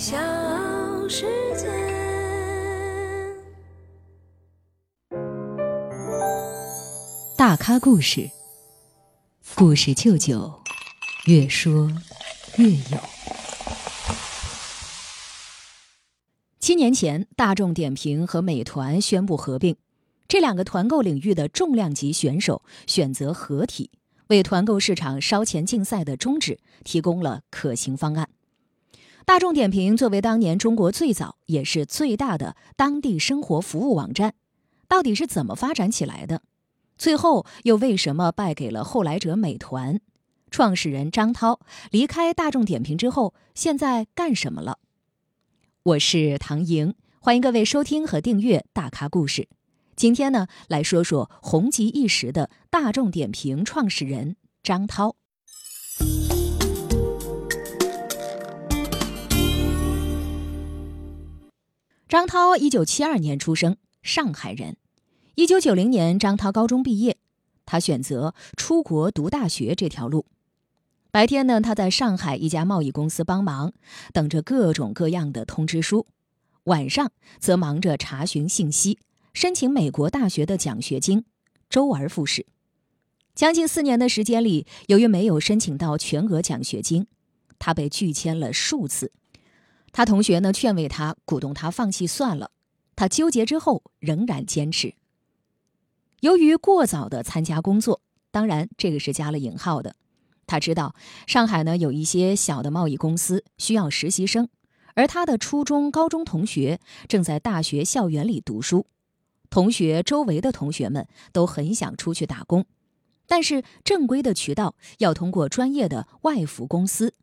小世界。大咖故事，故事舅舅，越说越有。七年前，大众点评和美团宣布合并，这两个团购领域的重量级选手选择合体，为团购市场烧钱竞赛的终止提供了可行方案。大众点评作为当年中国最早也是最大的当地生活服务网站，到底是怎么发展起来的？最后又为什么败给了后来者美团？创始人张涛离开大众点评之后，现在干什么了？我是唐莹，欢迎各位收听和订阅《大咖故事》。今天呢，来说说红极一时的大众点评创始人张涛。张涛一九七二年出生，上海人。一九九零年，张涛高中毕业，他选择出国读大学这条路。白天呢，他在上海一家贸易公司帮忙，等着各种各样的通知书；晚上则忙着查询信息，申请美国大学的奖学金，周而复始。将近四年的时间里，由于没有申请到全额奖学金，他被拒签了数次。他同学呢劝慰他，鼓动他放弃算了。他纠结之后，仍然坚持。由于过早的参加工作，当然这个是加了引号的。他知道上海呢有一些小的贸易公司需要实习生，而他的初中、高中同学正在大学校园里读书，同学周围的同学们都很想出去打工，但是正规的渠道要通过专业的外服公司，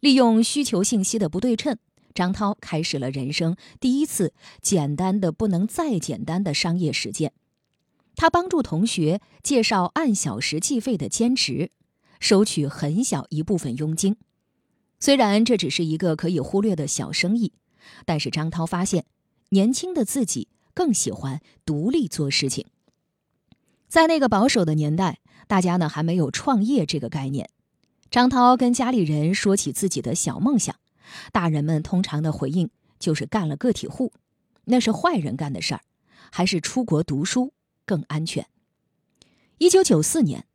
利用需求信息的不对称。张涛开始了人生第一次简单的不能再简单的商业实践。他帮助同学介绍按小时计费的兼职，收取很小一部分佣金。虽然这只是一个可以忽略的小生意，但是张涛发现，年轻的自己更喜欢独立做事情。在那个保守的年代，大家呢还没有创业这个概念。张涛跟家里人说起自己的小梦想。大人们通常的回应就是干了个体户，那是坏人干的事儿，还是出国读书更安全。一九九四年，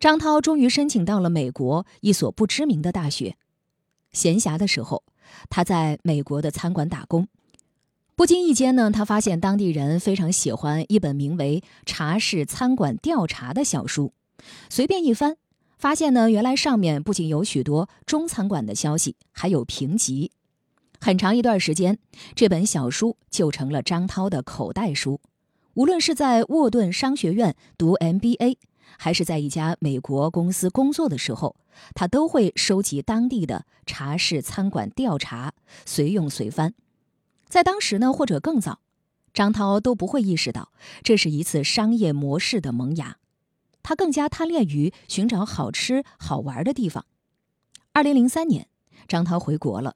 张涛终于申请到了美国一所不知名的大学。闲暇的时候，他在美国的餐馆打工，不经意间呢，他发现当地人非常喜欢一本名为《茶室餐馆调查》的小书，随便一翻。发现呢，原来上面不仅有许多中餐馆的消息，还有评级。很长一段时间，这本小书就成了张涛的口袋书。无论是在沃顿商学院读 MBA，还是在一家美国公司工作的时候，他都会收集当地的茶室餐馆调查，随用随翻。在当时呢，或者更早，张涛都不会意识到这是一次商业模式的萌芽。他更加贪恋于寻找好吃好玩的地方。二零零三年，张涛回国了，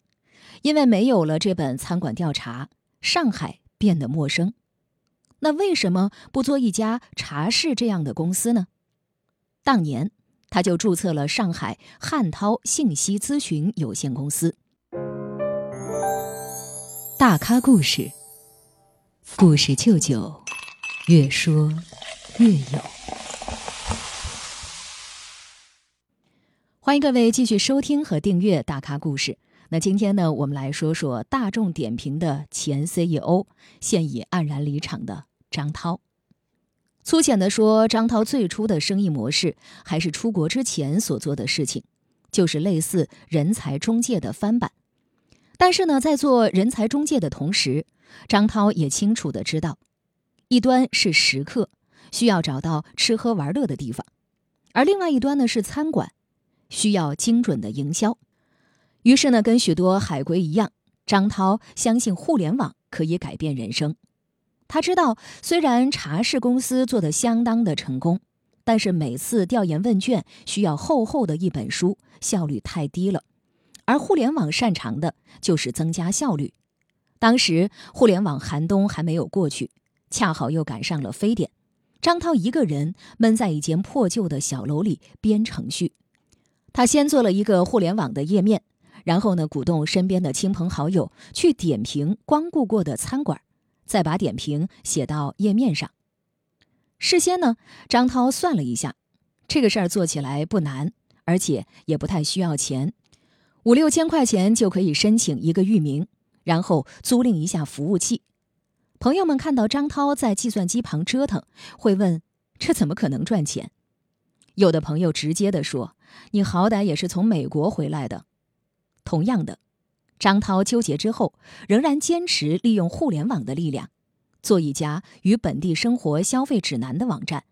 因为没有了这本餐馆调查，上海变得陌生。那为什么不做一家茶室这样的公司呢？当年，他就注册了上海汉涛信息咨询有限公司。大咖故事，故事舅舅，越说越有。欢迎各位继续收听和订阅《大咖故事》。那今天呢，我们来说说大众点评的前 CEO，现已黯然离场的张涛。粗浅的说，张涛最初的生意模式还是出国之前所做的事情，就是类似人才中介的翻版。但是呢，在做人才中介的同时，张涛也清楚的知道，一端是食客，需要找到吃喝玩乐的地方，而另外一端呢是餐馆。需要精准的营销，于是呢，跟许多海归一样，张涛相信互联网可以改变人生。他知道，虽然茶室公司做的相当的成功，但是每次调研问卷需要厚厚的一本书，效率太低了。而互联网擅长的就是增加效率。当时互联网寒冬还没有过去，恰好又赶上了非典，张涛一个人闷在一间破旧的小楼里编程序。他先做了一个互联网的页面，然后呢，鼓动身边的亲朋好友去点评光顾过的餐馆，再把点评写到页面上。事先呢，张涛算了一下，这个事儿做起来不难，而且也不太需要钱，五六千块钱就可以申请一个域名，然后租赁一下服务器。朋友们看到张涛在计算机旁折腾，会问：这怎么可能赚钱？有的朋友直接的说：“你好歹也是从美国回来的。”同样的，张涛纠结之后，仍然坚持利用互联网的力量。做一家与本地生活消费指南的网站，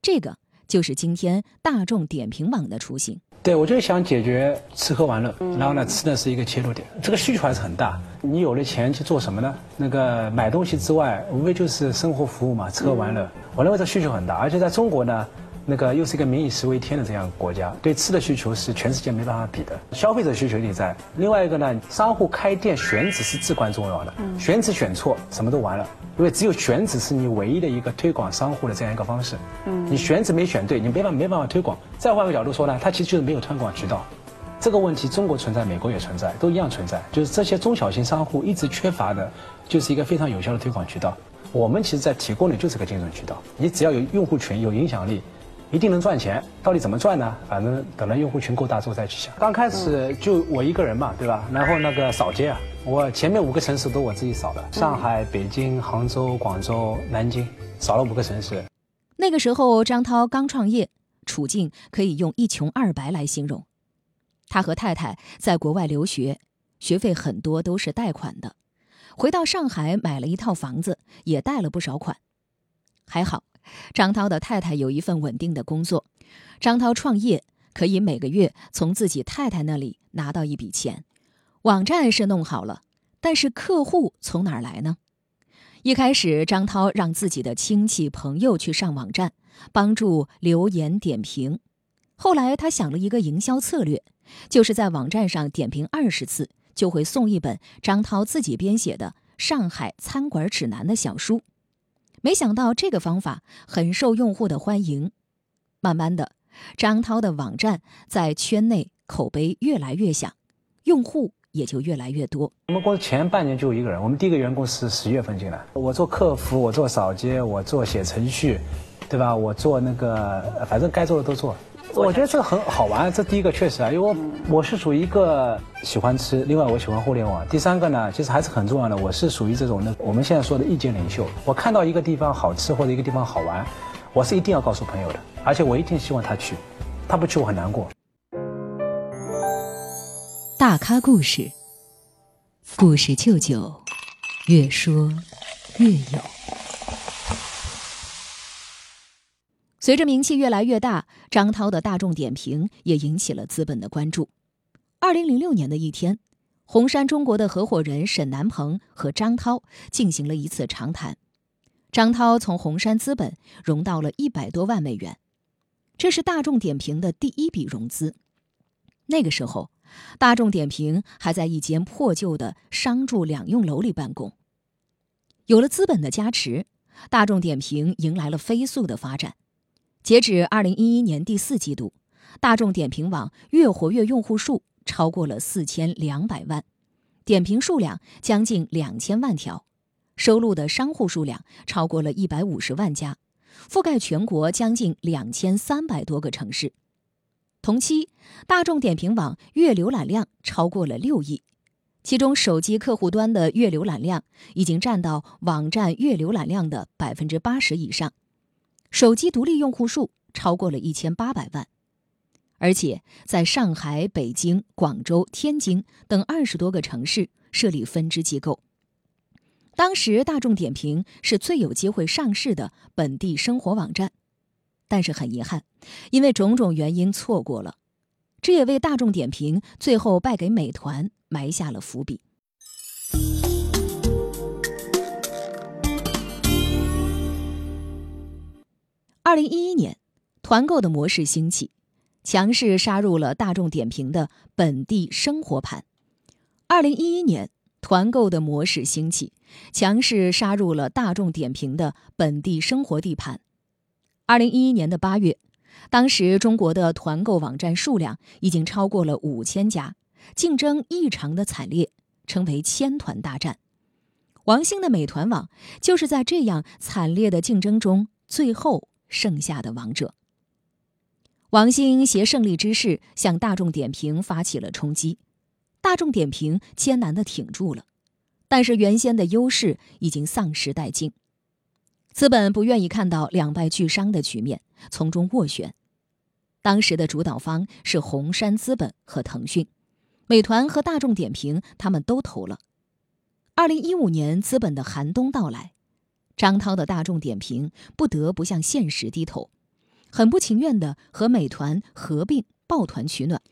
这个就是今天大众点评网的雏形。对，我就是想解决吃喝玩乐，然后呢，吃呢是一个切入点，这个需求还是很大。你有了钱去做什么呢？那个买东西之外，无非就是生活服务嘛，吃喝玩乐。我认为这需求很大，而且在中国呢。那个又是一个民以食为天的这样国家，对吃的需求是全世界没办法比的，消费者需求也在。另外一个呢，商户开店选址是至关重要的，选址选错什么都完了，因为只有选址是你唯一的一个推广商户的这样一个方式。嗯，你选址没选对，你没办法没办法推广。再换个角度说呢，它其实就是没有推广渠道。这个问题中国存在，美国也存在，都一样存在，就是这些中小型商户一直缺乏的，就是一个非常有效的推广渠道。我们其实在提供的就是个精准渠道，你只要有用户群，有影响力。一定能赚钱，到底怎么赚呢？反正等到用户群够大之后再去想。刚开始就我一个人嘛，对吧？然后那个扫街啊，我前面五个城市都我自己扫的，上海、北京、杭州、广州、南京，扫了五个城市。那个时候张涛刚创业，处境可以用一穷二白来形容。他和太太在国外留学，学费很多都是贷款的，回到上海买了一套房子，也贷了不少款，还好。张涛的太太有一份稳定的工作，张涛创业可以每个月从自己太太那里拿到一笔钱。网站是弄好了，但是客户从哪儿来呢？一开始，张涛让自己的亲戚朋友去上网站，帮助留言点评。后来，他想了一个营销策略，就是在网站上点评二十次，就会送一本张涛自己编写的《上海餐馆指南》的小书。没想到这个方法很受用户的欢迎，慢慢的，张涛的网站在圈内口碑越来越响，用户也就越来越多。我们公司前半年就一个人，我们第一个员工是十月份进来，我做客服，我做扫街，我做写程序，对吧？我做那个，反正该做的都做。我觉得这个很好玩，这第一个确实啊，因为我我是属于一个喜欢吃，另外我喜欢互联网。第三个呢，其实还是很重要的，我是属于这种的，我们现在说的意见领袖。我看到一个地方好吃或者一个地方好玩，我是一定要告诉朋友的，而且我一定希望他去，他不去我很难过。大咖故事，故事舅舅，越说越有。随着名气越来越大，张涛的大众点评也引起了资本的关注。二零零六年的一天，红杉中国的合伙人沈南鹏和张涛进行了一次长谈。张涛从红杉资本融到了一百多万美元，这是大众点评的第一笔融资。那个时候，大众点评还在一间破旧的商住两用楼里办公。有了资本的加持，大众点评迎来了飞速的发展。截止二零一一年第四季度，大众点评网月活跃用户数超过了四千两百万，点评数量将近两千万条，收录的商户数量超过了一百五十万家，覆盖全国将近两千三百多个城市。同期，大众点评网月浏览量超过了六亿，其中手机客户端的月浏览量已经占到网站月浏览量的百分之八十以上。手机独立用户数超过了一千八百万，而且在上海、北京、广州、天津等二十多个城市设立分支机构。当时，大众点评是最有机会上市的本地生活网站，但是很遗憾，因为种种原因错过了。这也为大众点评最后败给美团埋下了伏笔。二零一一年，团购的模式兴起，强势杀入了大众点评的本地生活盘。二零一一年，团购的模式兴起，强势杀入了大众点评的本地生活地盘。二零一一年的八月，当时中国的团购网站数量已经超过了五千家，竞争异常的惨烈，称为千团大战。王兴的美团网就是在这样惨烈的竞争中最后剩下的王者。王兴携胜利之势向大众点评发起了冲击，大众点评艰难地挺住了，但是原先的优势已经丧失殆尽。资本不愿意看到两败俱伤的局面，从中斡旋。当时的主导方是红杉资本和腾讯，美团和大众点评他们都投了。二零一五年，资本的寒冬到来，张涛的大众点评不得不向现实低头。很不情愿地和美团合并抱团取暖，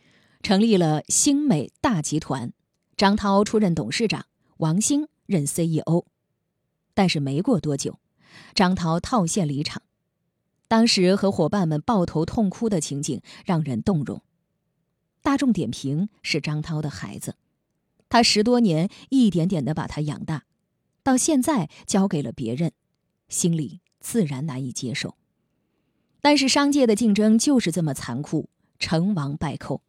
成立了星美大集团。张涛出任董事长，王兴任 CEO。但是没过多久，张涛套现离场。当时和伙伴们抱头痛哭的情景让人动容。大众点评是张涛的孩子，他十多年一点点地把他养大，到现在交给了别人，心里自然难以接受。但是商界的竞争就是这么残酷，成王败寇。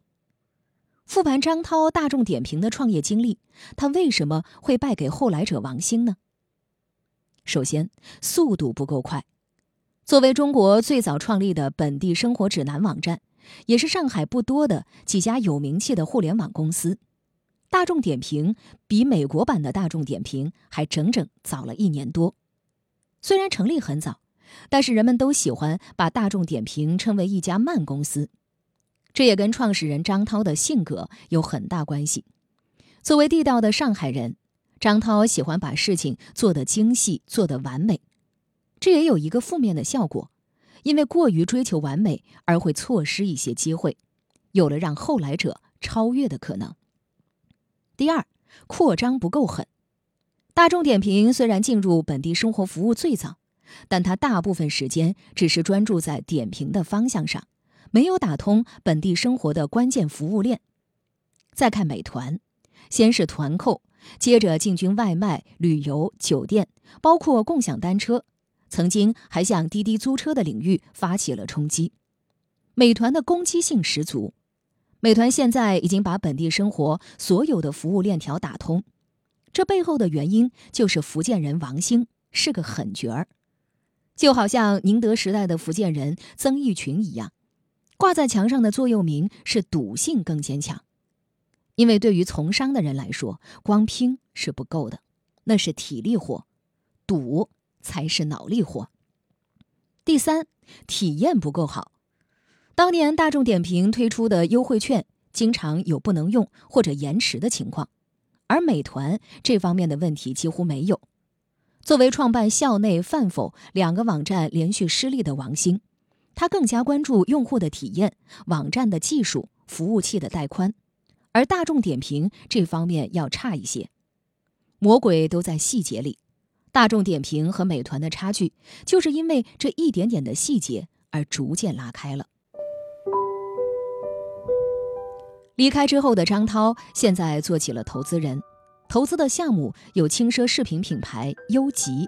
复盘张涛大众点评的创业经历，他为什么会败给后来者王兴呢？首先，速度不够快。作为中国最早创立的本地生活指南网站，也是上海不多的几家有名气的互联网公司，大众点评比美国版的大众点评还整整早了一年多。虽然成立很早。但是人们都喜欢把大众点评称为一家慢公司，这也跟创始人张涛的性格有很大关系。作为地道的上海人，张涛喜欢把事情做得精细、做得完美。这也有一个负面的效果，因为过于追求完美而会错失一些机会，有了让后来者超越的可能。第二，扩张不够狠。大众点评虽然进入本地生活服务最早。但它大部分时间只是专注在点评的方向上，没有打通本地生活的关键服务链。再看美团，先是团购，接着进军外卖、旅游、酒店，包括共享单车，曾经还向滴滴租车的领域发起了冲击。美团的攻击性十足，美团现在已经把本地生活所有的服务链条打通，这背后的原因就是福建人王兴是个狠角儿。就好像宁德时代的福建人曾轶群一样，挂在墙上的座右铭是“赌性更坚强”。因为对于从商的人来说，光拼是不够的，那是体力活，赌才是脑力活。第三，体验不够好。当年大众点评推出的优惠券经常有不能用或者延迟的情况，而美团这方面的问题几乎没有。作为创办校内、饭否两个网站连续失利的王兴，他更加关注用户的体验、网站的技术、服务器的带宽，而大众点评这方面要差一些。魔鬼都在细节里，大众点评和美团的差距就是因为这一点点的细节而逐渐拉开了。离开之后的张涛，现在做起了投资人。投资的项目有轻奢饰品品牌优吉，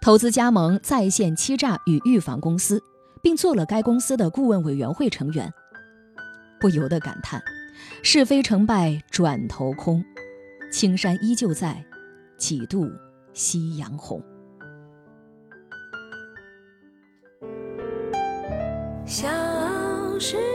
投资加盟在线欺诈与预防公司，并做了该公司的顾问委员会成员。不由得感叹：是非成败转头空，青山依旧在，几度夕阳红。小时。